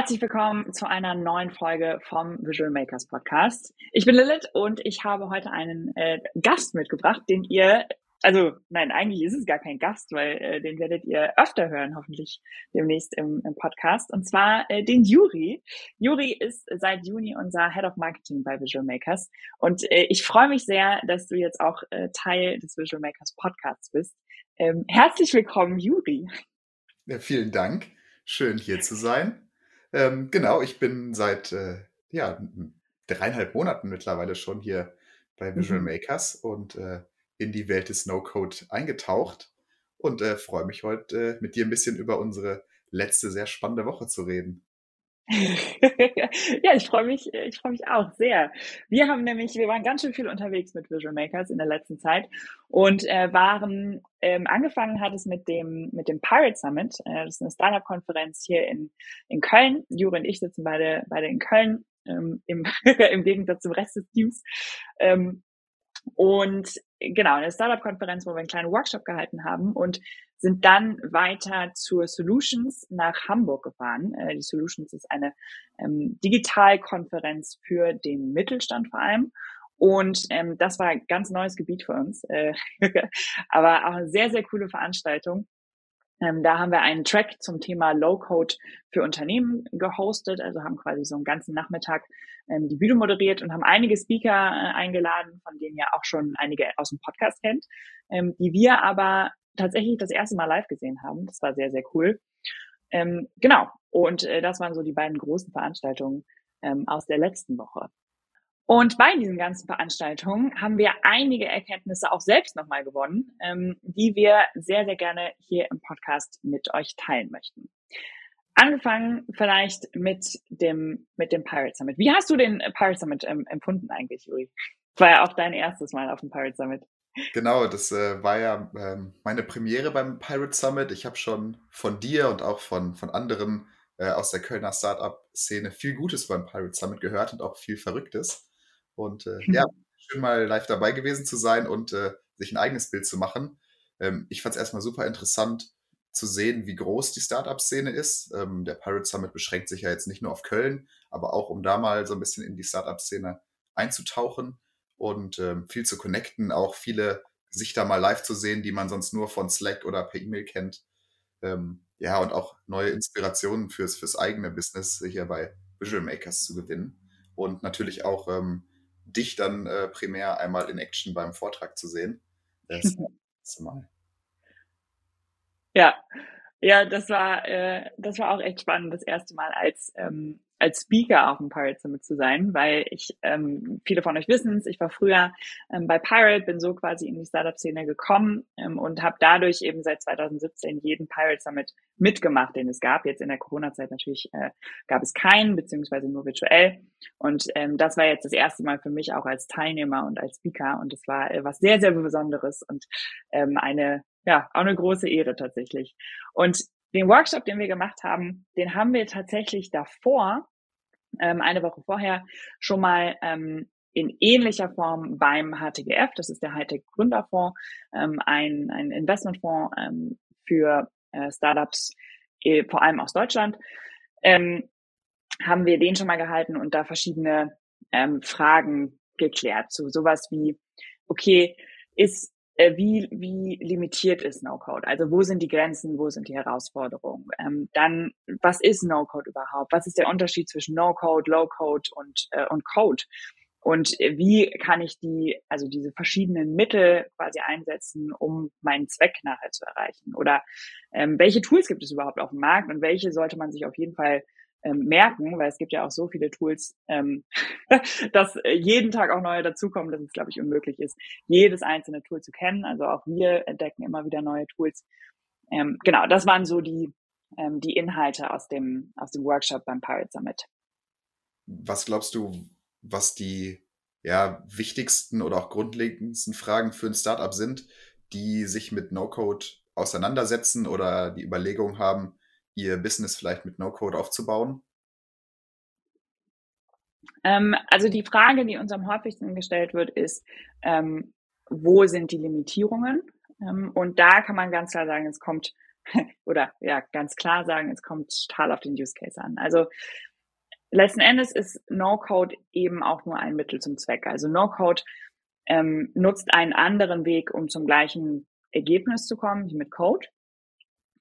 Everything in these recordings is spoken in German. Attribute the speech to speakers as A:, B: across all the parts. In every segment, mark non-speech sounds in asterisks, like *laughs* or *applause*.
A: Herzlich willkommen zu einer neuen Folge vom Visual Makers Podcast. Ich bin Lilith und ich habe heute einen äh, Gast mitgebracht, den ihr, also nein, eigentlich ist es gar kein Gast, weil äh, den werdet ihr öfter hören, hoffentlich demnächst im, im Podcast, und zwar äh, den Juri. Juri ist seit Juni unser Head of Marketing bei Visual Makers und äh, ich freue mich sehr, dass du jetzt auch äh, Teil des Visual Makers Podcasts bist. Ähm, herzlich willkommen, Juri.
B: Ja, vielen Dank. Schön hier zu sein. Ähm, genau, ich bin seit äh, ja, dreieinhalb Monaten mittlerweile schon hier bei Visual mhm. Makers und äh, in die Welt des No-Code eingetaucht und äh, freue mich heute äh, mit dir ein bisschen über unsere letzte sehr spannende Woche zu reden. *laughs*
A: ja, ich freue mich, ich freue mich auch sehr. Wir haben nämlich, wir waren ganz schön viel unterwegs mit Visual Makers in der letzten Zeit und äh, waren, ähm, angefangen hat es mit dem, mit dem Pirate Summit. Äh, das ist eine Startup-Konferenz hier in, in Köln. Jure und ich sitzen beide, beide in Köln, ähm, im, *laughs* im Gegensatz zum Rest des Teams. Ähm, und genau, eine Startup-Konferenz, wo wir einen kleinen Workshop gehalten haben und sind dann weiter zur Solutions nach Hamburg gefahren. Äh, die Solutions ist eine ähm, Digitalkonferenz für den Mittelstand vor allem. Und ähm, das war ein ganz neues Gebiet für uns, äh, *laughs* aber auch eine sehr, sehr coole Veranstaltung. Ähm, da haben wir einen Track zum Thema Low-Code für Unternehmen gehostet, also haben quasi so einen ganzen Nachmittag ähm, die Bühne moderiert und haben einige Speaker äh, eingeladen, von denen ja auch schon einige aus dem Podcast kennt, ähm, die wir aber tatsächlich das erste Mal live gesehen haben. Das war sehr, sehr cool. Ähm, genau. Und äh, das waren so die beiden großen Veranstaltungen ähm, aus der letzten Woche. Und bei diesen ganzen Veranstaltungen haben wir einige Erkenntnisse auch selbst nochmal gewonnen, ähm, die wir sehr, sehr gerne hier im Podcast mit euch teilen möchten. Angefangen vielleicht mit dem, mit dem Pirate Summit. Wie hast du den Pirate Summit ähm, empfunden eigentlich, Juri? War ja auch dein erstes Mal auf dem Pirate Summit.
B: Genau, das äh, war ja ähm, meine Premiere beim Pirate Summit. Ich habe schon von dir und auch von, von anderen äh, aus der Kölner Startup-Szene viel Gutes beim Pirate Summit gehört und auch viel Verrücktes. Und äh, mhm. ja, schön mal live dabei gewesen zu sein und äh, sich ein eigenes Bild zu machen. Ähm, ich fand es erstmal super interessant zu sehen, wie groß die Startup-Szene ist. Ähm, der Pirate Summit beschränkt sich ja jetzt nicht nur auf Köln, aber auch um da mal so ein bisschen in die Startup-Szene einzutauchen und ähm, viel zu connecten, auch viele Gesichter mal live zu sehen, die man sonst nur von Slack oder per E-Mail kennt. Ähm, ja, und auch neue Inspirationen fürs, fürs eigene Business hier bei Visual Makers zu gewinnen. Und natürlich auch ähm, dich dann äh, primär einmal in Action beim Vortrag zu sehen. Das *laughs* erste Mal.
A: Ja, ja, das war, äh, das war auch echt spannend, das erste Mal als, ähm, als Speaker auf dem Pirate Summit zu sein, weil ich, ähm, viele von euch wissen es, ich war früher ähm, bei Pirate, bin so quasi in die Startup-Szene gekommen ähm, und habe dadurch eben seit 2017 jeden Pirate Summit mitgemacht, den es gab. Jetzt in der Corona-Zeit natürlich äh, gab es keinen, beziehungsweise nur virtuell. Und ähm, das war jetzt das erste Mal für mich auch als Teilnehmer und als Speaker und es war äh, was sehr, sehr Besonderes und ähm, eine, ja, auch eine große Ehre tatsächlich. Und den Workshop, den wir gemacht haben, den haben wir tatsächlich davor, ähm, eine Woche vorher, schon mal ähm, in ähnlicher Form beim HTGF, das ist der Hightech Gründerfonds, ähm, ein, ein Investmentfonds ähm, für äh, Startups, äh, vor allem aus Deutschland, ähm, haben wir den schon mal gehalten und da verschiedene ähm, Fragen geklärt. So sowas wie, okay, ist wie, wie limitiert ist No-Code? Also wo sind die Grenzen, wo sind die Herausforderungen? Ähm, dann, was ist No-Code überhaupt? Was ist der Unterschied zwischen No-Code, Low-Code und, äh, und Code? Und äh, wie kann ich die, also diese verschiedenen Mittel quasi einsetzen, um meinen Zweck nachher zu erreichen? Oder ähm, welche Tools gibt es überhaupt auf dem Markt und welche sollte man sich auf jeden Fall ähm, merken, weil es gibt ja auch so viele Tools, ähm, *laughs* dass äh, jeden Tag auch neue dazukommen, dass es, glaube ich, unmöglich ist, jedes einzelne Tool zu kennen. Also auch wir entdecken immer wieder neue Tools. Ähm, genau, das waren so die, ähm, die Inhalte aus dem, aus dem Workshop beim Pirate Summit.
B: Was glaubst du, was die ja, wichtigsten oder auch grundlegendsten Fragen für ein Startup sind, die sich mit No-Code auseinandersetzen oder die Überlegung haben, ihr Business vielleicht mit No-Code aufzubauen?
A: Ähm, also die Frage, die uns am häufigsten gestellt wird, ist, ähm, wo sind die Limitierungen? Ähm, und da kann man ganz klar sagen, es kommt *laughs* oder ja, ganz klar sagen, es kommt total auf den Use Case an. Also letzten Endes ist No-Code eben auch nur ein Mittel zum Zweck. Also No-Code ähm, nutzt einen anderen Weg, um zum gleichen Ergebnis zu kommen wie mit Code.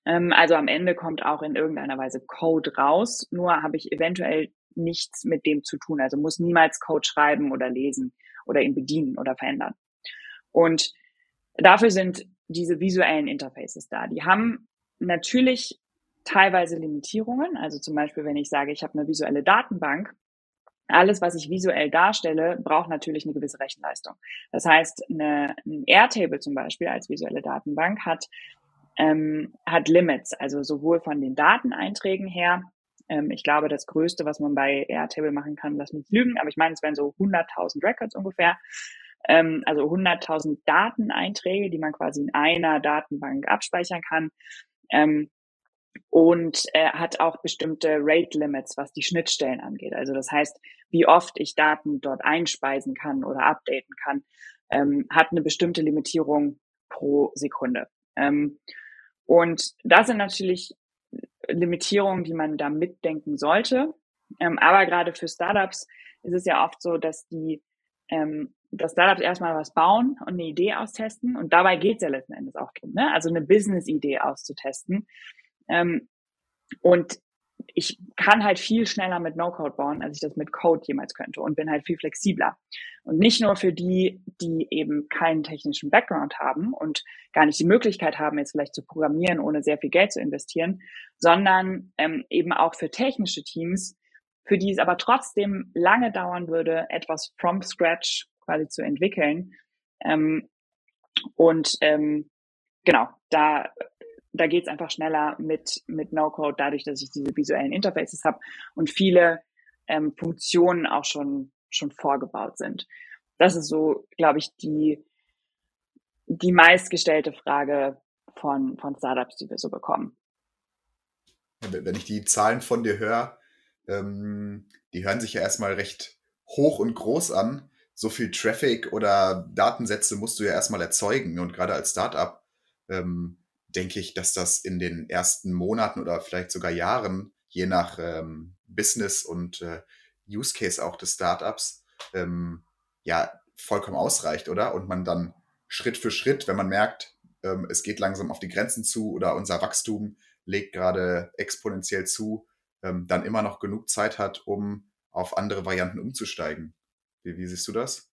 A: Ähm, also am Ende kommt auch in irgendeiner Weise Code raus, nur habe ich eventuell nichts mit dem zu tun. Also muss niemals Code schreiben oder lesen oder ihn bedienen oder verändern. Und dafür sind diese visuellen Interfaces da. Die haben natürlich teilweise Limitierungen. Also zum Beispiel, wenn ich sage, ich habe eine visuelle Datenbank, alles, was ich visuell darstelle, braucht natürlich eine gewisse Rechenleistung. Das heißt, eine, ein Airtable zum Beispiel als visuelle Datenbank hat, ähm, hat Limits, also sowohl von den Dateneinträgen her. Ähm, ich glaube, das Größte, was man bei Airtable machen kann, lass mich lügen, aber ich meine, es wären so 100.000 Records ungefähr. Ähm, also 100.000 Dateneinträge, die man quasi in einer Datenbank abspeichern kann. Ähm, und äh, hat auch bestimmte Rate Limits, was die Schnittstellen angeht. Also das heißt, wie oft ich Daten dort einspeisen kann oder updaten kann, ähm, hat eine bestimmte Limitierung pro Sekunde. Ähm, und das sind natürlich Limitierungen, die man da mitdenken sollte. Ähm, aber gerade für Startups ist es ja oft so, dass die ähm, dass Startups erstmal was bauen und eine Idee austesten. Und dabei geht es ja letzten Endes auch drum, ne? also eine Business-Idee auszutesten. Ähm, und ich kann halt viel schneller mit No-Code bauen, als ich das mit Code jemals könnte und bin halt viel flexibler. Und nicht nur für die, die eben keinen technischen Background haben und gar nicht die Möglichkeit haben, jetzt vielleicht zu programmieren, ohne sehr viel Geld zu investieren, sondern ähm, eben auch für technische Teams, für die es aber trotzdem lange dauern würde, etwas from scratch quasi zu entwickeln. Ähm, und ähm, genau, da da geht es einfach schneller mit, mit No-Code, dadurch, dass ich diese visuellen Interfaces habe und viele ähm, Funktionen auch schon, schon vorgebaut sind. Das ist so, glaube ich, die, die meistgestellte Frage von, von Startups, die wir so bekommen.
B: Wenn ich die Zahlen von dir höre, ähm, die hören sich ja erstmal recht hoch und groß an. So viel Traffic oder Datensätze musst du ja erstmal erzeugen. Und gerade als Startup ähm, denke ich, dass das in den ersten Monaten oder vielleicht sogar Jahren, je nach ähm, Business und äh, Use Case auch des Startups, ähm, ja, vollkommen ausreicht, oder? Und man dann Schritt für Schritt, wenn man merkt, ähm, es geht langsam auf die Grenzen zu oder unser Wachstum legt gerade exponentiell zu, ähm, dann immer noch genug Zeit hat, um auf andere Varianten umzusteigen. Wie, wie siehst du das?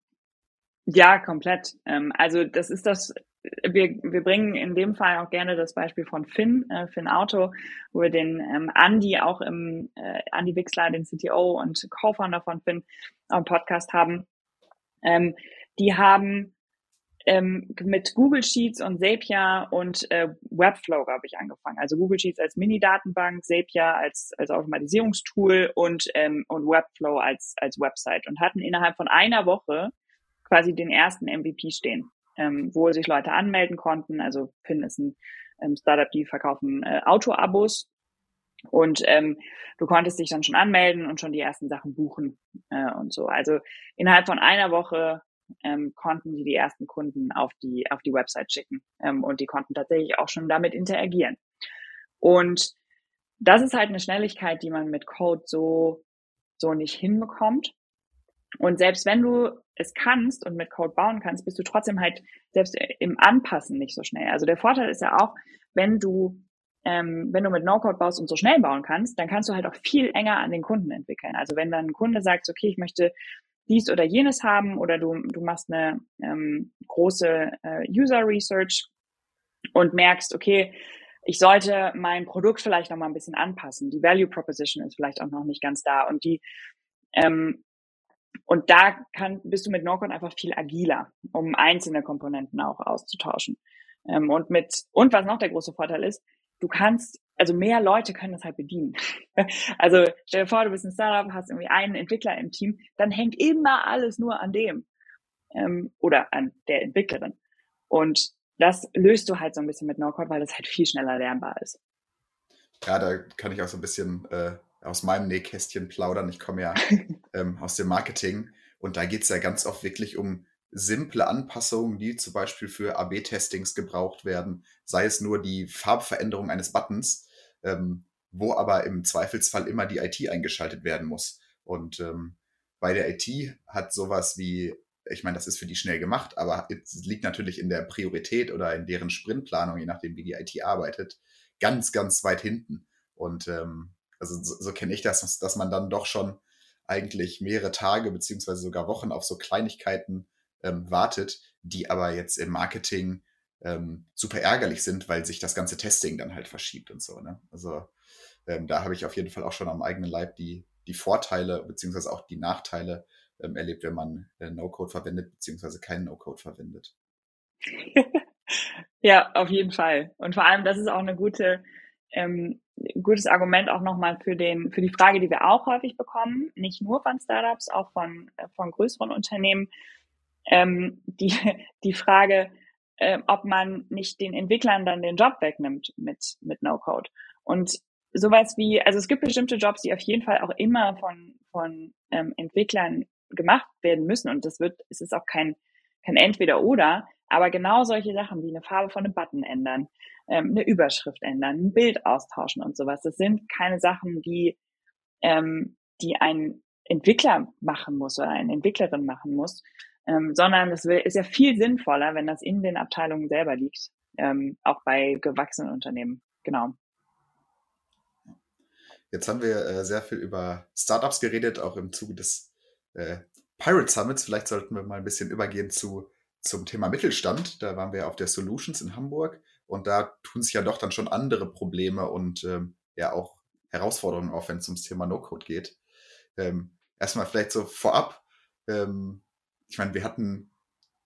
A: Ja, komplett. Ähm, also das ist das wir, wir bringen in dem Fall auch gerne das Beispiel von Finn, äh, Finn Auto, wo wir den ähm, Andy auch im, äh, Andy Wixler, den CTO und Co-Founder von Finn, am Podcast haben. Ähm, die haben ähm, mit Google Sheets und Zapier und äh, Webflow, glaube ich, angefangen. Also Google Sheets als Mini-Datenbank, Zapier als, als Automatisierungstool und, ähm, und Webflow als, als Website und hatten innerhalb von einer Woche quasi den ersten MVP stehen ähm, wo sich Leute anmelden konnten. Also Finn ist ein ähm, Startup, die verkaufen äh, Auto-Abos. Und ähm, du konntest dich dann schon anmelden und schon die ersten Sachen buchen äh, und so. Also innerhalb von einer Woche ähm, konnten die die ersten Kunden auf die auf die Website schicken ähm, und die konnten tatsächlich auch schon damit interagieren. Und das ist halt eine Schnelligkeit, die man mit Code so so nicht hinbekommt. Und selbst wenn du es kannst und mit Code bauen kannst, bist du trotzdem halt selbst im Anpassen nicht so schnell. Also der Vorteil ist ja auch, wenn du ähm, wenn du mit No-Code baust und so schnell bauen kannst, dann kannst du halt auch viel enger an den Kunden entwickeln. Also wenn dann ein Kunde sagt, okay, ich möchte dies oder jenes haben oder du, du machst eine ähm, große äh, User Research und merkst, okay, ich sollte mein Produkt vielleicht noch mal ein bisschen anpassen. Die Value Proposition ist vielleicht auch noch nicht ganz da und die ähm, und da kann, bist du mit Norcon einfach viel agiler, um einzelne Komponenten auch auszutauschen. Ähm, und mit, und was noch der große Vorteil ist, du kannst, also mehr Leute können das halt bedienen. *laughs* also stell dir vor, du bist ein Startup, hast irgendwie einen Entwickler im Team, dann hängt immer alles nur an dem ähm, oder an der Entwicklerin. Und das löst du halt so ein bisschen mit No-Code, weil das halt viel schneller lernbar ist.
B: Ja, da kann ich auch so ein bisschen äh, aus meinem Nähkästchen plaudern. Ich komme ja *laughs* ähm, aus dem Marketing und da geht es ja ganz oft wirklich um simple Anpassungen, die zum Beispiel für AB-Testings gebraucht werden, sei es nur die Farbveränderung eines Buttons, ähm, wo aber im Zweifelsfall immer die IT eingeschaltet werden muss. Und ähm, bei der IT hat sowas wie, ich meine, das ist für die schnell gemacht, aber es liegt natürlich in der Priorität oder in deren Sprintplanung, je nachdem, wie die IT arbeitet, ganz, ganz weit hinten. Und ähm, also so, so kenne ich das, dass man dann doch schon eigentlich mehrere Tage beziehungsweise sogar Wochen auf so Kleinigkeiten ähm, wartet, die aber jetzt im Marketing ähm, super ärgerlich sind, weil sich das ganze Testing dann halt verschiebt und so. Ne? Also ähm, da habe ich auf jeden Fall auch schon am eigenen Leib die, die Vorteile beziehungsweise auch die Nachteile ähm, erlebt, wenn man äh, No-Code verwendet beziehungsweise keinen No-Code verwendet. *laughs*
A: ja, auf jeden Fall. Und vor allem, das ist auch eine gute ähm, gutes Argument auch nochmal für den, für die Frage, die wir auch häufig bekommen, nicht nur von Startups, auch von, äh, von größeren Unternehmen, ähm, die, die Frage, äh, ob man nicht den Entwicklern dann den Job wegnimmt mit, mit No-Code. Und sowas wie, also es gibt bestimmte Jobs, die auf jeden Fall auch immer von, von ähm, Entwicklern gemacht werden müssen. Und das wird, es ist auch kein, kein Entweder-Oder, aber genau solche Sachen wie eine Farbe von einem Button ändern, ähm, eine Überschrift ändern, ein Bild austauschen und sowas. Das sind keine Sachen, die, ähm, die ein Entwickler machen muss oder eine Entwicklerin machen muss, ähm, sondern es ist ja viel sinnvoller, wenn das in den Abteilungen selber liegt, ähm, auch bei gewachsenen Unternehmen. Genau.
B: Jetzt haben wir äh, sehr viel über Startups geredet, auch im Zuge des äh, Pirate Summits. Vielleicht sollten wir mal ein bisschen übergehen zu, zum Thema Mittelstand. Da waren wir auf der Solutions in Hamburg und da tun sich ja doch dann schon andere Probleme und ähm, ja auch Herausforderungen auf, wenn es ums Thema No-Code geht. Ähm, erstmal vielleicht so vorab. Ähm, ich meine, wir hatten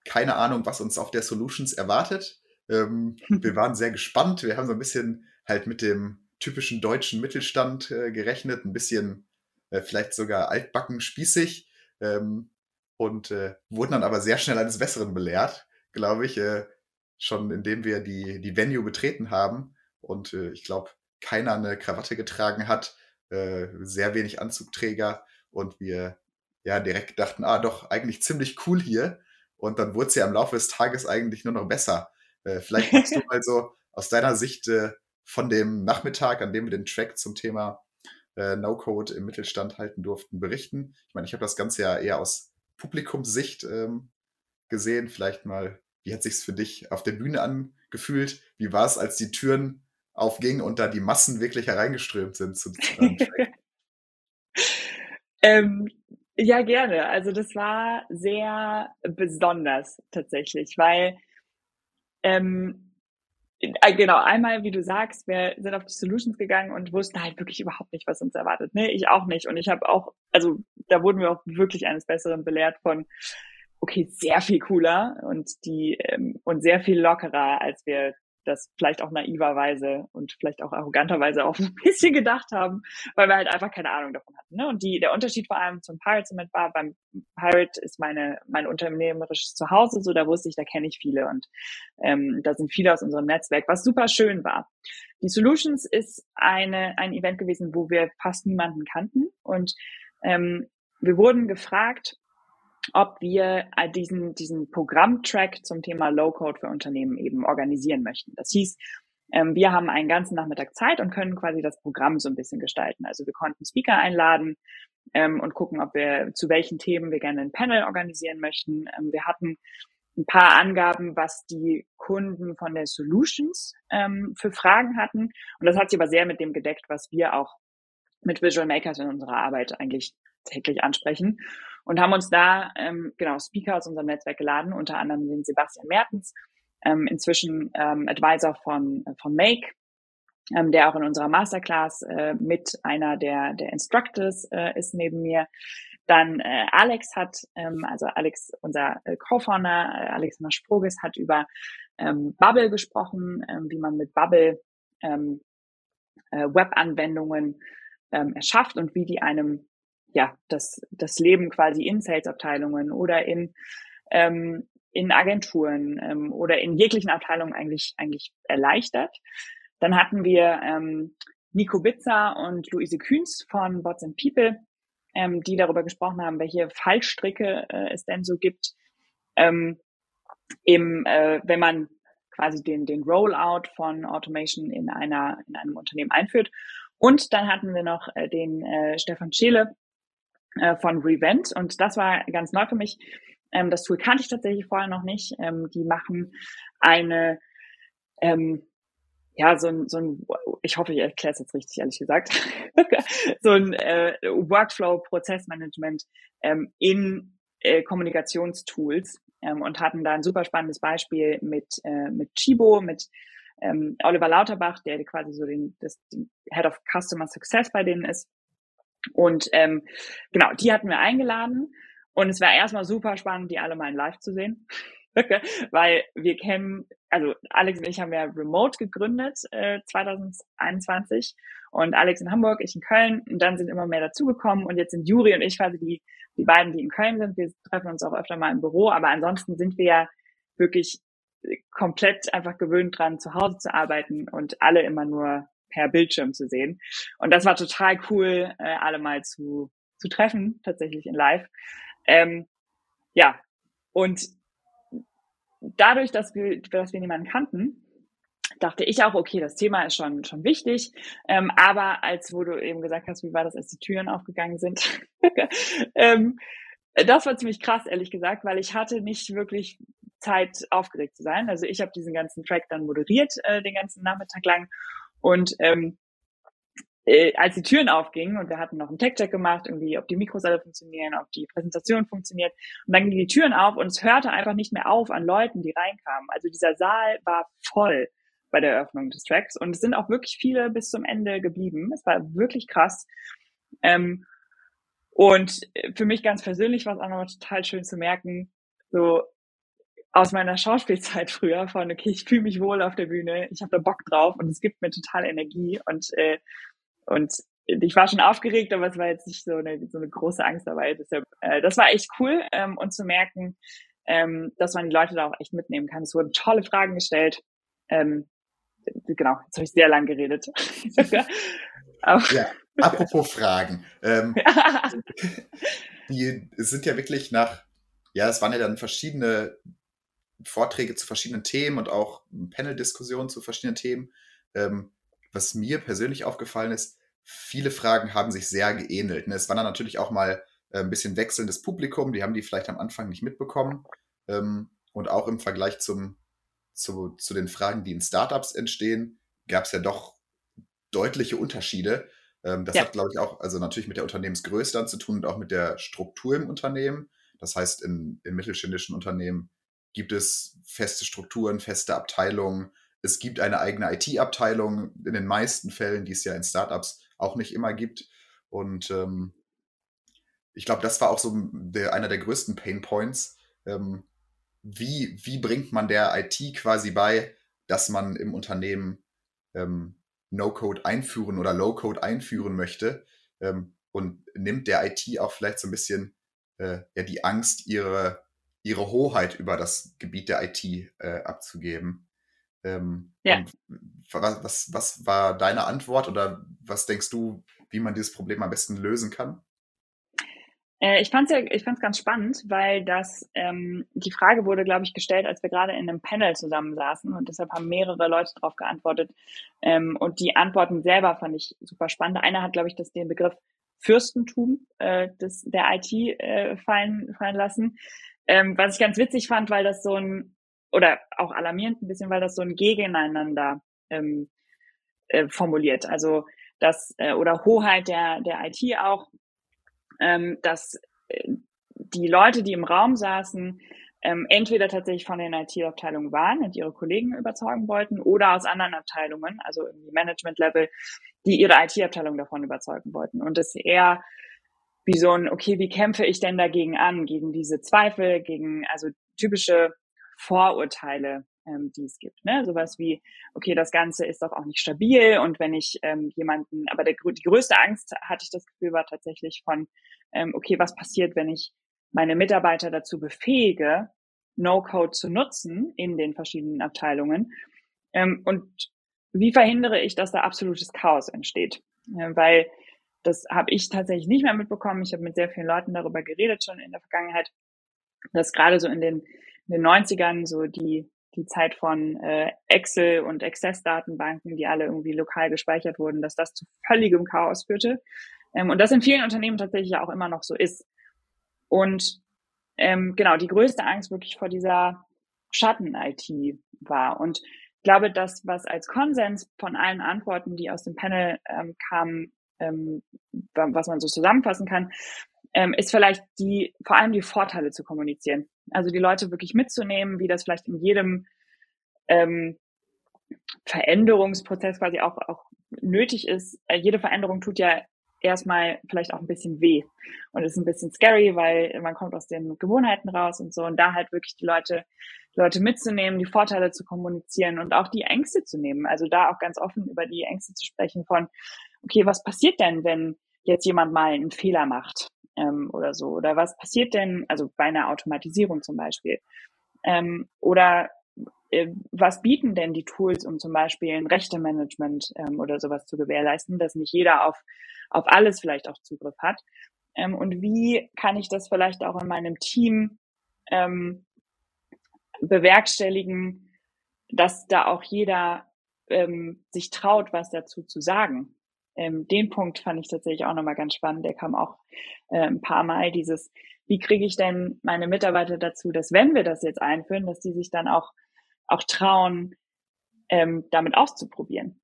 B: keine Ahnung, was uns auf der Solutions erwartet. Ähm, *laughs* wir waren sehr gespannt. Wir haben so ein bisschen halt mit dem typischen deutschen Mittelstand äh, gerechnet, ein bisschen äh, vielleicht sogar altbacken, spießig ähm, und äh, wurden dann aber sehr schnell eines Besseren belehrt, glaube ich. Schon indem wir die, die Venue betreten haben und äh, ich glaube, keiner eine Krawatte getragen hat, äh, sehr wenig Anzugträger und wir ja direkt dachten, ah doch, eigentlich ziemlich cool hier. Und dann wurde es ja im Laufe des Tages eigentlich nur noch besser. Äh, vielleicht kannst du *laughs* mal so aus deiner Sicht äh, von dem Nachmittag, an dem wir den Track zum Thema äh, No-Code im Mittelstand halten durften, berichten. Ich meine, ich habe das Ganze ja eher aus Publikumssicht ähm, gesehen. Vielleicht mal wie hat sich's für dich auf der Bühne angefühlt? Wie war es, als die Türen aufgingen und da die Massen wirklich hereingeströmt sind zu, *laughs*
A: ähm, ja, gerne. Also das war sehr besonders tatsächlich, weil ähm, äh, genau, einmal, wie du sagst, wir sind auf die Solutions gegangen und wussten halt wirklich überhaupt nicht, was uns erwartet. Ne? Ich auch nicht. Und ich habe auch, also da wurden wir auch wirklich eines Besseren belehrt von, okay, sehr viel cooler und die ähm, und sehr viel lockerer, als wir das vielleicht auch naiverweise und vielleicht auch arroganterweise auch *laughs* ein bisschen gedacht haben, weil wir halt einfach keine Ahnung davon hatten. Ne? Und die, der Unterschied vor allem zum Pirate Summit war, beim Pirate ist meine, mein unternehmerisches Zuhause, so da wusste ich, da kenne ich viele und ähm, da sind viele aus unserem Netzwerk, was super schön war. Die Solutions ist eine, ein Event gewesen, wo wir fast niemanden kannten und ähm, wir wurden gefragt, ob wir äh, diesen, diesen Programmtrack zum Thema Low-Code für Unternehmen eben organisieren möchten. Das hieß, ähm, wir haben einen ganzen Nachmittag Zeit und können quasi das Programm so ein bisschen gestalten. Also wir konnten Speaker einladen ähm, und gucken, ob wir zu welchen Themen wir gerne ein Panel organisieren möchten. Ähm, wir hatten ein paar Angaben, was die Kunden von der Solutions für Fragen hatten. Und das hat sich aber sehr mit dem gedeckt, was wir auch mit Visual Makers in unserer Arbeit eigentlich täglich ansprechen und haben uns da ähm, genau Speaker aus unserem Netzwerk geladen, unter anderem den Sebastian Mertens, ähm, inzwischen ähm, Advisor von, von Make, ähm, der auch in unserer Masterclass äh, mit einer der, der Instructors äh, ist neben mir. Dann äh, Alex hat, ähm, also Alex, unser äh, Co-Founder, äh, Alexander Sproges, hat über ähm, Bubble gesprochen, ähm, wie man mit Bubble ähm, äh, Web-Anwendungen ähm, erschafft und wie die einem ja, das, das Leben quasi in Sales-Abteilungen oder in, ähm, in Agenturen ähm, oder in jeglichen Abteilungen eigentlich, eigentlich erleichtert. Dann hatten wir ähm, Nico Bitzer und Luise Kühns von Bots and People, ähm, die darüber gesprochen haben, welche Fallstricke äh, es denn so gibt, ähm, im, äh, wenn man quasi den, den Rollout von Automation in einer, in einem Unternehmen einführt. Und dann hatten wir noch äh, den äh, Stefan Scheele äh, von Revent und das war ganz neu für mich. Ähm, das Tool kannte ich tatsächlich vorher noch nicht. Ähm, die machen eine, ähm, ja, so ein, so ein, ich hoffe, ich erkläre es jetzt richtig, ehrlich gesagt, *laughs* so ein äh, Workflow-Prozessmanagement ähm, in äh, Kommunikationstools ähm, und hatten da ein super spannendes Beispiel mit, äh, mit Chibo, mit ähm, Oliver Lauterbach, der quasi so den, das, den Head of Customer Success bei denen ist. Und ähm, genau, die hatten wir eingeladen. Und es war erstmal super spannend, die alle mal in Live zu sehen. *laughs* Weil wir kennen, also Alex und ich haben ja Remote gegründet äh, 2021 und Alex in Hamburg, ich in Köln. Und dann sind immer mehr dazugekommen. Und jetzt sind Juri und ich quasi die, die beiden, die in Köln sind. Wir treffen uns auch öfter mal im Büro, aber ansonsten sind wir ja wirklich komplett einfach gewöhnt dran, zu Hause zu arbeiten und alle immer nur per Bildschirm zu sehen. Und das war total cool, äh, alle mal zu, zu treffen, tatsächlich in Live. Ähm, ja, und dadurch, dass wir, dass wir niemanden kannten, dachte ich auch, okay, das Thema ist schon, schon wichtig. Ähm, aber als wo du eben gesagt hast, wie war das, als die Türen aufgegangen sind, *laughs* ähm, das war ziemlich krass, ehrlich gesagt, weil ich hatte nicht wirklich Zeit, aufgeregt zu sein. Also ich habe diesen ganzen Track dann moderiert, äh, den ganzen Nachmittag lang. Und ähm, äh, als die Türen aufgingen und wir hatten noch einen Tech-Check gemacht, irgendwie, ob die Mikros alle funktionieren, ob die Präsentation funktioniert. Und dann gingen die Türen auf und es hörte einfach nicht mehr auf an Leuten, die reinkamen. Also dieser Saal war voll bei der Eröffnung des Tracks und es sind auch wirklich viele bis zum Ende geblieben. Es war wirklich krass. Ähm, und für mich ganz persönlich war es auch nochmal total schön zu merken, so aus meiner Schauspielzeit früher von, okay, ich fühle mich wohl auf der Bühne, ich habe da Bock drauf und es gibt mir total Energie und äh, und ich war schon aufgeregt, aber es war jetzt nicht so eine, so eine große Angst dabei. Deshalb, äh, das war echt cool ähm, und zu merken, ähm, dass man die Leute da auch echt mitnehmen kann. Es wurden tolle Fragen gestellt. Ähm, genau, jetzt habe ich sehr lang geredet. *laughs*
B: ja, apropos Fragen. Ähm, *laughs* die sind ja wirklich nach, ja, es waren ja dann verschiedene Vorträge zu verschiedenen Themen und auch Panel-Diskussionen zu verschiedenen Themen. Ähm, was mir persönlich aufgefallen ist, viele Fragen haben sich sehr geähnelt. Ne? Es war dann natürlich auch mal äh, ein bisschen wechselndes Publikum, die haben die vielleicht am Anfang nicht mitbekommen. Ähm, und auch im Vergleich zum, zu, zu den Fragen, die in Startups entstehen, gab es ja doch deutliche Unterschiede. Ähm, das ja. hat, glaube ich, auch, also natürlich mit der Unternehmensgröße dann zu tun und auch mit der Struktur im Unternehmen. Das heißt, in, in mittelständischen Unternehmen gibt es feste Strukturen, feste Abteilungen. Es gibt eine eigene IT-Abteilung in den meisten Fällen, die es ja in Startups auch nicht immer gibt. Und ähm, ich glaube, das war auch so der, einer der größten Pain Points. Ähm, wie, wie bringt man der IT quasi bei, dass man im Unternehmen ähm, No-Code einführen oder Low-Code einführen möchte ähm, und nimmt der IT auch vielleicht so ein bisschen äh, ja, die Angst, ihre, ihre Hoheit über das Gebiet der IT äh, abzugeben. Ähm, ja. was, was, was war deine Antwort oder was denkst du, wie man dieses Problem am besten lösen kann?
A: Äh, ich fand es ja, ich fand's ganz spannend, weil das ähm, die Frage wurde, glaube ich, gestellt, als wir gerade in einem Panel zusammensaßen und deshalb haben mehrere Leute darauf geantwortet. Ähm, und die Antworten selber fand ich super spannend. Einer hat, glaube ich, das den Begriff Fürstentum äh, des, der IT äh, fallen, fallen lassen. Ähm, was ich ganz witzig fand, weil das so ein oder auch alarmierend ein bisschen, weil das so ein Gegeneinander ähm, äh, formuliert. Also das äh, oder Hoheit der der IT auch, ähm, dass äh, die Leute, die im Raum saßen, ähm, entweder tatsächlich von den IT-Abteilungen waren und ihre Kollegen überzeugen wollten oder aus anderen Abteilungen, also irgendwie Management-Level, die ihre IT-Abteilung davon überzeugen wollten. Und das eher wie so ein, okay, wie kämpfe ich denn dagegen an, gegen diese Zweifel, gegen also typische Vorurteile, ähm, die es gibt. Ne? Sowas wie, okay, das Ganze ist doch auch nicht stabil und wenn ich ähm, jemanden, aber der, die größte Angst, hatte ich das Gefühl, war tatsächlich von, ähm, okay, was passiert, wenn ich meine Mitarbeiter dazu befähige, No-Code zu nutzen in den verschiedenen Abteilungen ähm, und wie verhindere ich, dass da absolutes Chaos entsteht? Äh, weil das habe ich tatsächlich nicht mehr mitbekommen. Ich habe mit sehr vielen Leuten darüber geredet schon in der Vergangenheit, dass gerade so in den den 90ern, so die, die Zeit von äh, Excel und Access-Datenbanken, die alle irgendwie lokal gespeichert wurden, dass das zu völligem Chaos führte. Ähm, und das in vielen Unternehmen tatsächlich auch immer noch so ist. Und ähm, genau, die größte Angst wirklich vor dieser Schatten-IT war. Und ich glaube, das, was als Konsens von allen Antworten, die aus dem Panel ähm, kamen, ähm, was man so zusammenfassen kann, ähm, ist vielleicht die, vor allem die Vorteile zu kommunizieren. Also die Leute wirklich mitzunehmen, wie das vielleicht in jedem ähm, Veränderungsprozess quasi auch, auch nötig ist. Äh, jede Veränderung tut ja erstmal vielleicht auch ein bisschen weh und ist ein bisschen scary, weil man kommt aus den Gewohnheiten raus und so und da halt wirklich die Leute, die Leute mitzunehmen, die Vorteile zu kommunizieren und auch die Ängste zu nehmen. Also da auch ganz offen über die Ängste zu sprechen von, okay, was passiert denn, wenn jetzt jemand mal einen Fehler macht ähm, oder so? Oder was passiert denn, also bei einer Automatisierung zum Beispiel? Ähm, oder äh, was bieten denn die Tools, um zum Beispiel ein Rechtemanagement ähm, oder sowas zu gewährleisten, dass nicht jeder auf, auf alles vielleicht auch Zugriff hat? Ähm, und wie kann ich das vielleicht auch in meinem Team ähm, bewerkstelligen, dass da auch jeder ähm, sich traut, was dazu zu sagen? Ähm, den Punkt fand ich tatsächlich auch nochmal ganz spannend. Der kam auch äh, ein paar Mal dieses, wie kriege ich denn meine Mitarbeiter dazu, dass wenn wir das jetzt einführen, dass die sich dann auch auch trauen, ähm, damit auszuprobieren.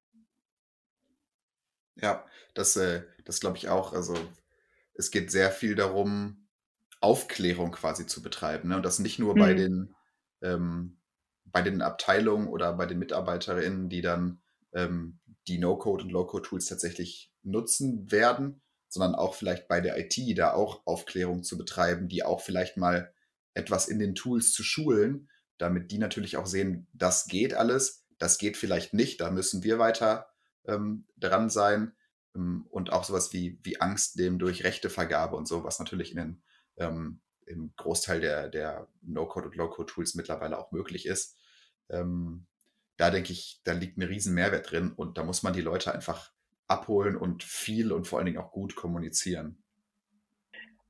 B: Ja, das, äh, das glaube ich auch. Also es geht sehr viel darum, Aufklärung quasi zu betreiben. Ne? Und das nicht nur mhm. bei den ähm, bei den Abteilungen oder bei den MitarbeiterInnen, die dann ähm, die No-Code und Low-Code-Tools tatsächlich nutzen werden, sondern auch vielleicht bei der IT da auch Aufklärung zu betreiben, die auch vielleicht mal etwas in den Tools zu schulen, damit die natürlich auch sehen, das geht alles, das geht vielleicht nicht, da müssen wir weiter ähm, dran sein. Ähm, und auch sowas wie, wie Angst dem durch Rechtevergabe und so, was natürlich in den, ähm, im Großteil der, der No-Code- und Low-Code-Tools mittlerweile auch möglich ist. Ähm, da denke ich, da liegt ein riesen Mehrwert drin und da muss man die Leute einfach abholen und viel und vor allen Dingen auch gut kommunizieren.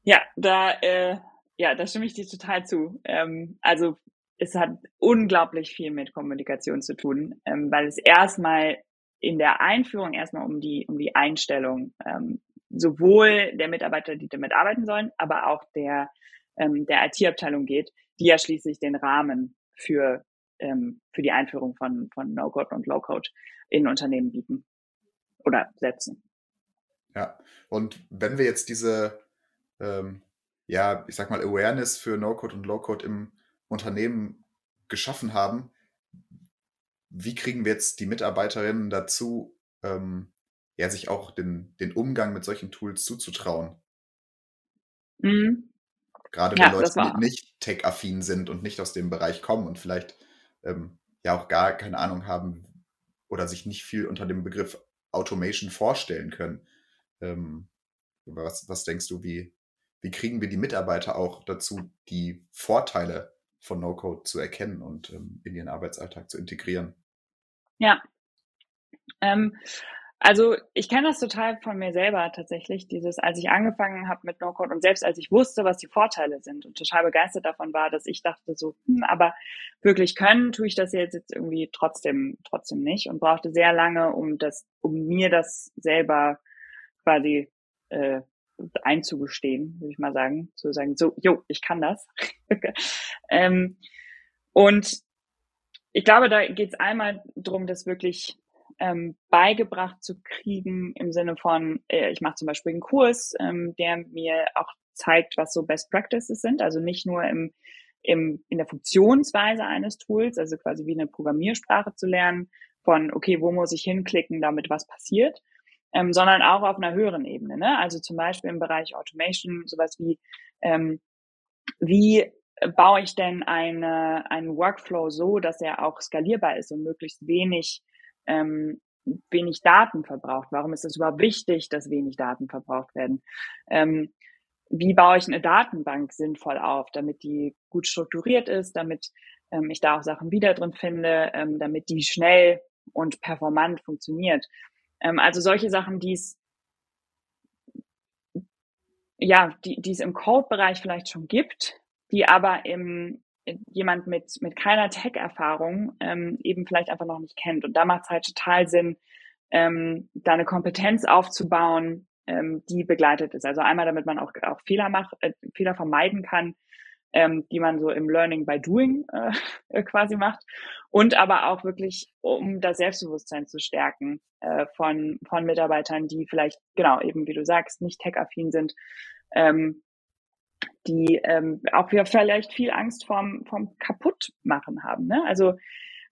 A: Ja, da, äh, ja, da stimme ich dir total zu. Ähm, also es hat unglaublich viel mit Kommunikation zu tun, ähm, weil es erstmal in der Einführung erstmal um die, um die Einstellung ähm, sowohl der Mitarbeiter, die damit arbeiten sollen, aber auch der, ähm, der IT-Abteilung geht, die ja schließlich den Rahmen für, ähm, für die Einführung von, von No-Code und Low-Code in Unternehmen bieten oder setzen.
B: Ja, und wenn wir jetzt diese, ähm, ja, ich sag mal, Awareness für No-Code und Low-Code im Unternehmen geschaffen haben, wie kriegen wir jetzt die Mitarbeiterinnen dazu, ähm, ja, sich auch den, den Umgang mit solchen Tools zuzutrauen? Mhm. Gerade wenn ja, Leute nicht tech-affin sind und nicht aus dem Bereich kommen und vielleicht ähm, ja auch gar keine Ahnung haben oder sich nicht viel unter dem Begriff Automation vorstellen können. Ähm, was, was denkst du, wie, wie kriegen wir die Mitarbeiter auch dazu, die Vorteile von No-Code zu erkennen und ähm, in ihren Arbeitsalltag zu integrieren.
A: Ja. Ähm, also ich kenne das total von mir selber tatsächlich, dieses, als ich angefangen habe mit No-Code und selbst als ich wusste, was die Vorteile sind und total begeistert davon war, dass ich dachte so, hm, aber wirklich können tue ich das jetzt, jetzt irgendwie trotzdem, trotzdem nicht und brauchte sehr lange, um das, um mir das selber quasi äh, einzugestehen, würde ich mal sagen, zu sagen, so, jo, ich kann das. *laughs* ähm, und ich glaube, da geht es einmal darum, das wirklich ähm, beigebracht zu kriegen im Sinne von, äh, ich mache zum Beispiel einen Kurs, ähm, der mir auch zeigt, was so Best Practices sind, also nicht nur im, im, in der Funktionsweise eines Tools, also quasi wie eine Programmiersprache zu lernen, von, okay, wo muss ich hinklicken, damit was passiert, ähm, sondern auch auf einer höheren Ebene. Ne? Also zum Beispiel im Bereich Automation, sowas wie, ähm, wie baue ich denn eine, einen Workflow so, dass er auch skalierbar ist und möglichst wenig, ähm, wenig Daten verbraucht? Warum ist es überhaupt wichtig, dass wenig Daten verbraucht werden? Ähm, wie baue ich eine Datenbank sinnvoll auf, damit die gut strukturiert ist, damit ähm, ich da auch Sachen wieder drin finde, ähm, damit die schnell und performant funktioniert. Ähm, also solche Sachen, die es ja, die, die es im Code-Bereich vielleicht schon gibt, die aber im, jemand mit, mit keiner Tech-Erfahrung ähm, eben vielleicht einfach noch nicht kennt. Und da macht es halt total Sinn, ähm, da eine Kompetenz aufzubauen, ähm, die begleitet ist. Also einmal, damit man auch, auch Fehler macht, äh, Fehler vermeiden kann, ähm, die man so im Learning by Doing äh, *laughs* quasi macht. Und aber auch wirklich, um das Selbstbewusstsein zu stärken äh, von, von Mitarbeitern, die vielleicht, genau, eben wie du sagst, nicht tech-affin sind, ähm, die ähm, auch wir vielleicht viel Angst vorm, vom Kaputtmachen haben. Ne? Also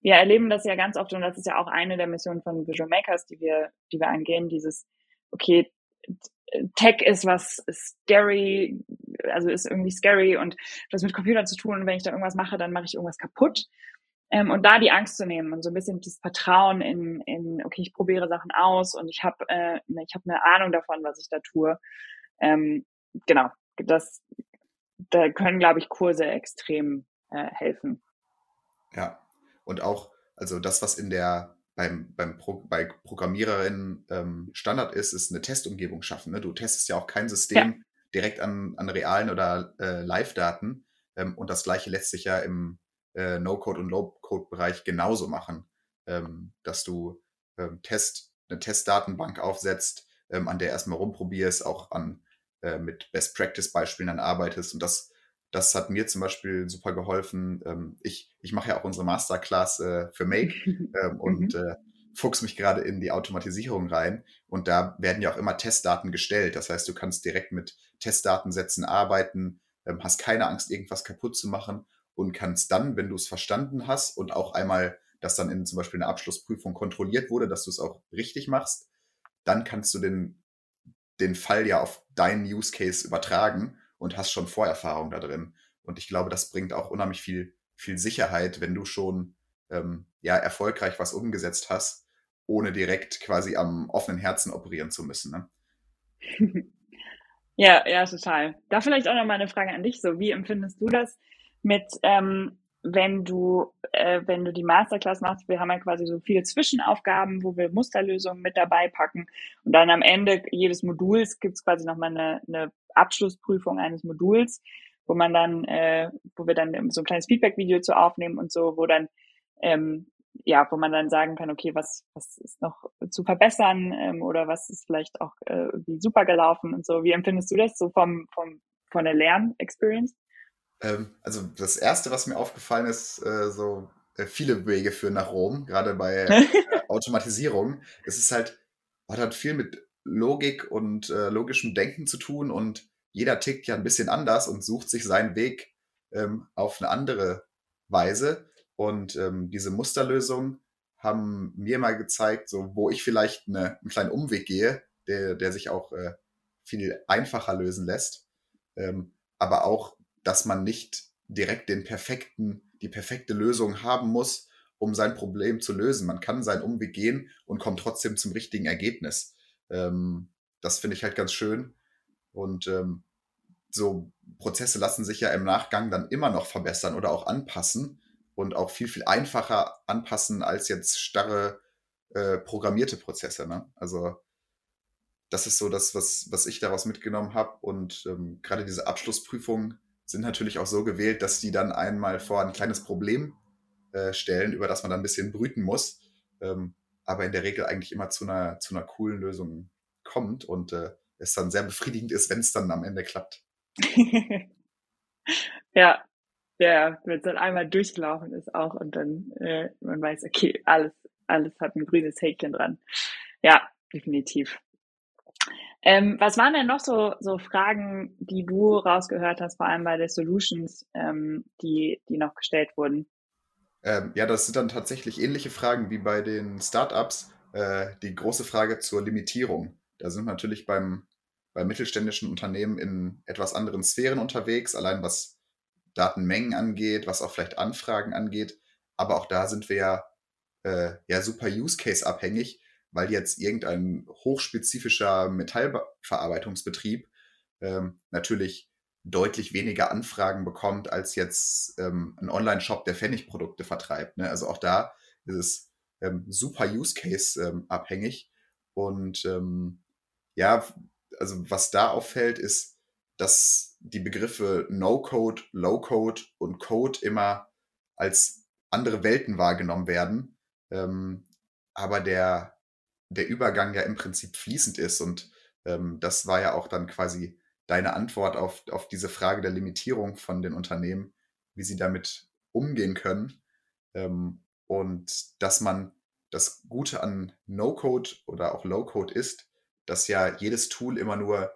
A: wir erleben das ja ganz oft und das ist ja auch eine der Missionen von Visual Makers, die wir, die wir angehen, dieses, okay, Tech ist was scary, also ist irgendwie scary und das mit Computern zu tun und wenn ich da irgendwas mache, dann mache ich irgendwas kaputt. Ähm, und da die Angst zu nehmen und so ein bisschen das Vertrauen in, in okay, ich probiere Sachen aus und ich habe äh, ne, ich habe eine Ahnung davon, was ich da tue. Ähm, genau, das da können, glaube ich, Kurse extrem äh, helfen.
B: Ja, und auch, also das, was in der beim, beim Pro, bei Programmiererinnen ähm, Standard ist, ist eine Testumgebung schaffen. Ne? Du testest ja auch kein System ja. direkt an, an realen oder äh, Live-Daten. Ähm, und das gleiche lässt sich ja im äh, No-Code- und Low-Code-Bereich genauso machen, ähm, dass du ähm, Test, eine Testdatenbank aufsetzt, ähm, an der erstmal rumprobierst, auch an äh, mit Best-Practice-Beispielen dann arbeitest. Und das, das hat mir zum Beispiel super geholfen. Ähm, ich ich mache ja auch unsere Masterclass äh, für Make *laughs* ähm, und mhm. äh, fuchs mich gerade in die Automatisierung rein. Und da werden ja auch immer Testdaten gestellt. Das heißt, du kannst direkt mit Testdatensätzen arbeiten, ähm, hast keine Angst, irgendwas kaputt zu machen und kannst dann, wenn du es verstanden hast und auch einmal das dann in zum Beispiel einer Abschlussprüfung kontrolliert wurde, dass du es auch richtig machst, dann kannst du den den Fall ja auf deinen Use Case übertragen und hast schon Vorerfahrung da drin. Und ich glaube, das bringt auch unheimlich viel, viel Sicherheit, wenn du schon ähm, ja, erfolgreich was umgesetzt hast, ohne direkt quasi am offenen Herzen operieren zu müssen. Ne? *laughs*
A: ja, ja, total. Da vielleicht auch noch mal eine Frage an dich. So, wie empfindest du das mit ähm, wenn du, äh, wenn du die Masterclass machst, wir haben ja quasi so viele Zwischenaufgaben, wo wir Musterlösungen mit dabei packen. Und dann am Ende jedes Moduls gibt es quasi nochmal eine, eine Abschlussprüfung eines Moduls, wo man dann, äh, wo wir dann so ein kleines Feedback-Video zu aufnehmen und so, wo dann, ähm, ja, wo man dann sagen kann, okay, was, was ist noch zu verbessern ähm, oder was ist vielleicht auch äh, irgendwie super gelaufen und so. Wie empfindest du das so vom, vom, von der Lernexperience?
B: Ähm, also das Erste, was mir aufgefallen ist, äh, so äh, viele Wege führen nach Rom, gerade bei äh, *laughs* Automatisierung. Es ist halt, hat halt viel mit Logik und äh, logischem Denken zu tun und jeder tickt ja ein bisschen anders und sucht sich seinen Weg ähm, auf eine andere Weise. Und ähm, diese Musterlösungen haben mir mal gezeigt, so wo ich vielleicht eine, einen kleinen Umweg gehe, der, der sich auch äh, viel einfacher lösen lässt. Ähm, aber auch dass man nicht direkt den perfekten, die perfekte Lösung haben muss, um sein Problem zu lösen. Man kann seinen Umweg gehen und kommt trotzdem zum richtigen Ergebnis. Ähm, das finde ich halt ganz schön. Und ähm, so Prozesse lassen sich ja im Nachgang dann immer noch verbessern oder auch anpassen und auch viel, viel einfacher anpassen als jetzt starre äh, programmierte Prozesse. Ne? Also das ist so das, was, was ich daraus mitgenommen habe. Und ähm, gerade diese Abschlussprüfung sind natürlich auch so gewählt, dass die dann einmal vor ein kleines Problem äh, stellen, über das man dann ein bisschen brüten muss, ähm, aber in der Regel eigentlich immer zu einer, zu einer coolen Lösung kommt und äh, es dann sehr befriedigend ist, wenn es dann am Ende klappt. *laughs*
A: ja, ja, wenn es dann einmal durchgelaufen ist auch und dann äh, man weiß, okay, alles, alles hat ein grünes Häkchen dran. Ja, definitiv. Ähm, was waren denn noch so, so Fragen, die du rausgehört hast, vor allem bei den Solutions, ähm, die, die noch gestellt wurden?
B: Ähm, ja, das sind dann tatsächlich ähnliche Fragen wie bei den Startups. Äh, die große Frage zur Limitierung. Da sind wir natürlich beim, bei mittelständischen Unternehmen in etwas anderen Sphären unterwegs, allein was Datenmengen angeht, was auch vielleicht Anfragen angeht. Aber auch da sind wir ja, äh, ja super Use Case abhängig weil jetzt irgendein hochspezifischer Metallverarbeitungsbetrieb ähm, natürlich deutlich weniger Anfragen bekommt als jetzt ähm, ein Online-Shop, der Pfennigprodukte vertreibt. Ne? Also auch da ist es ähm, super Use Case ähm, abhängig. Und ähm, ja, also was da auffällt, ist, dass die Begriffe No-Code, Low-Code und Code immer als andere Welten wahrgenommen werden, ähm, aber der, der Übergang ja im Prinzip fließend ist. Und ähm, das war ja auch dann quasi deine Antwort auf, auf diese Frage der Limitierung von den Unternehmen, wie sie damit umgehen können. Ähm, und dass man das Gute an No-Code oder auch Low-Code ist, dass ja jedes Tool immer nur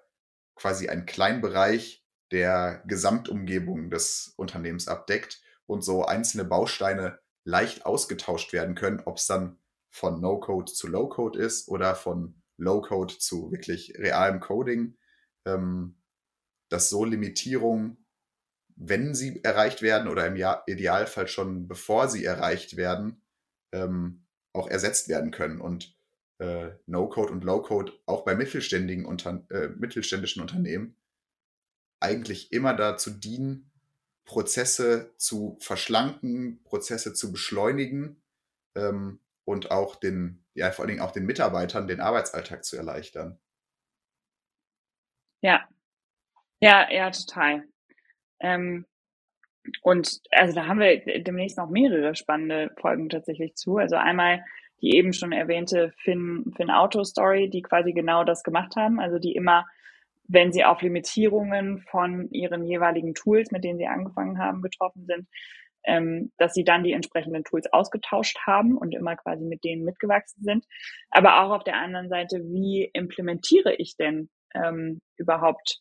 B: quasi einen kleinen Bereich der Gesamtumgebung des Unternehmens abdeckt und so einzelne Bausteine leicht ausgetauscht werden können, ob es dann von No-Code zu Low-Code ist oder von Low-Code zu wirklich realem Coding, ähm, dass so Limitierungen, wenn sie erreicht werden oder im Idealfall schon bevor sie erreicht werden, ähm, auch ersetzt werden können. Und äh, No-Code und Low-Code auch bei mittelständigen Unter äh, mittelständischen Unternehmen eigentlich immer dazu dienen, Prozesse zu verschlanken, Prozesse zu beschleunigen ähm, und auch den, ja, vor allen Dingen auch den Mitarbeitern den Arbeitsalltag zu erleichtern.
A: Ja, ja, ja, total. Ähm, und also da haben wir demnächst noch mehrere spannende Folgen tatsächlich zu. Also einmal die eben schon erwähnte Finn, Finn Auto Story, die quasi genau das gemacht haben. Also die immer, wenn sie auf Limitierungen von ihren jeweiligen Tools, mit denen sie angefangen haben, getroffen sind, ähm, dass sie dann die entsprechenden Tools ausgetauscht haben und immer quasi mit denen mitgewachsen sind. Aber auch auf der anderen Seite, wie implementiere ich denn ähm, überhaupt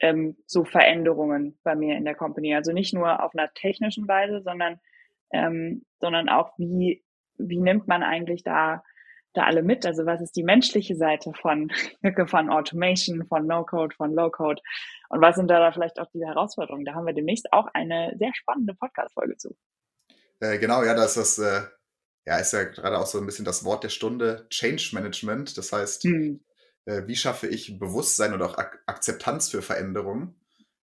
A: ähm, so Veränderungen bei mir in der Company? Also nicht nur auf einer technischen Weise, sondern ähm, sondern auch wie wie nimmt man eigentlich da, da alle mit? Also was ist die menschliche Seite von, *laughs* von Automation, von No-Code, von Low-Code? Und was sind da vielleicht auch die Herausforderungen? Da haben wir demnächst auch eine sehr spannende Podcast-Folge zu.
B: Äh, genau, ja, das ist, äh, ja, ist ja gerade auch so ein bisschen das Wort der Stunde, Change Management. Das heißt, hm. äh, wie schaffe ich Bewusstsein und auch Ak Akzeptanz für Veränderungen?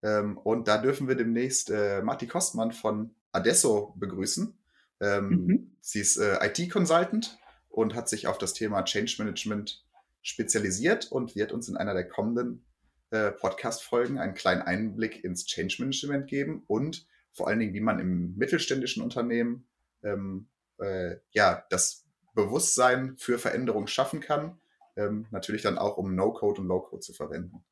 B: Ähm, und da dürfen wir demnächst äh, Marti Kostmann von Adesso begrüßen. Ähm, mhm. Sie ist äh, IT-Consultant und hat sich auf das Thema Change Management spezialisiert und wird uns in einer der kommenden äh, Podcast-Folgen einen kleinen Einblick ins Change Management geben und vor allen Dingen, wie man im mittelständischen Unternehmen ähm, äh, ja, das Bewusstsein für Veränderung schaffen kann. Ähm, natürlich dann auch, um No-Code und Low-Code zu verwenden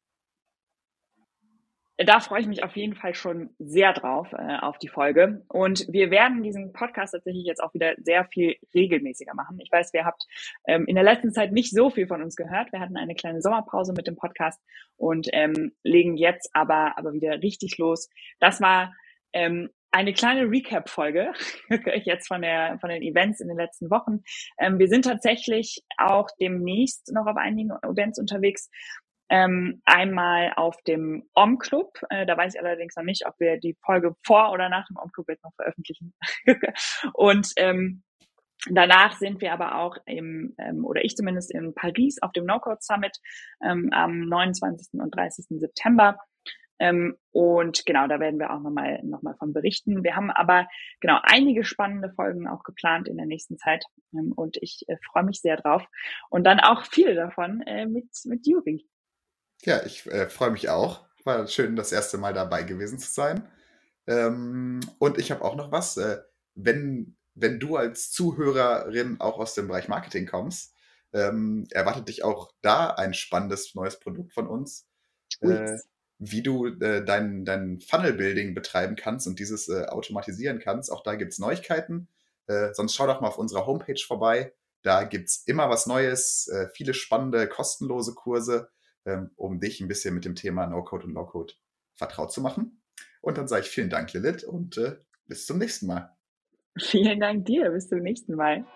A: da freue ich mich auf jeden Fall schon sehr drauf, äh, auf die Folge. Und wir werden diesen Podcast tatsächlich jetzt auch wieder sehr viel regelmäßiger machen. Ich weiß, ihr habt ähm, in der letzten Zeit nicht so viel von uns gehört. Wir hatten eine kleine Sommerpause mit dem Podcast und ähm, legen jetzt aber, aber wieder richtig los. Das war ähm, eine kleine Recap-Folge *laughs* jetzt von der von den Events in den letzten Wochen. Ähm, wir sind tatsächlich auch demnächst noch auf einigen Events unterwegs ähm, einmal auf dem Om-Club. Äh, da weiß ich allerdings noch nicht, ob wir die Folge vor oder nach dem Om-Club jetzt noch veröffentlichen. *laughs* und ähm, Danach sind wir aber auch im, ähm, oder ich zumindest in Paris auf dem No-Code Summit ähm, am 29. und 30. September. Ähm, und genau, da werden wir auch nochmal noch mal von berichten. Wir haben aber genau einige spannende Folgen auch geplant in der nächsten Zeit. Ähm, und ich äh, freue mich sehr drauf. Und dann auch viele davon äh, mit, mit Juri.
B: Ja, ich äh, freue mich auch. War schön, das erste Mal dabei gewesen zu sein. Ähm, und ich habe auch noch was. Äh, wenn, wenn du als Zuhörerin auch aus dem Bereich Marketing kommst, ähm, erwartet dich auch da ein spannendes neues Produkt von uns. Äh, wie du äh, dein, dein Funnel-Building betreiben kannst und dieses äh, automatisieren kannst. Auch da gibt es Neuigkeiten. Äh, sonst schau doch mal auf unserer Homepage vorbei. Da gibt es immer was Neues, äh, viele spannende, kostenlose Kurse ähm, um dich ein bisschen mit dem Thema No-Code und Low-Code vertraut zu machen. Und dann sage ich vielen Dank, Lilith, und äh, bis zum nächsten Mal.
A: Vielen Dank dir, bis zum nächsten Mal.